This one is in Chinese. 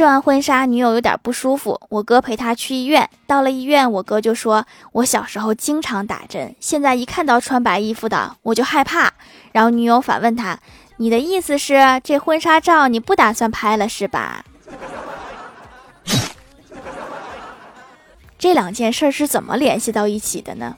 试完婚纱女友有点不舒服我哥陪她去医院。到了医院我哥就说我小时候经常打针现在一看到穿白衣服的我就害怕。然后女友反问他你的意思是这婚纱照你不打算拍了是吧？这两件事是怎么联系到一起的呢？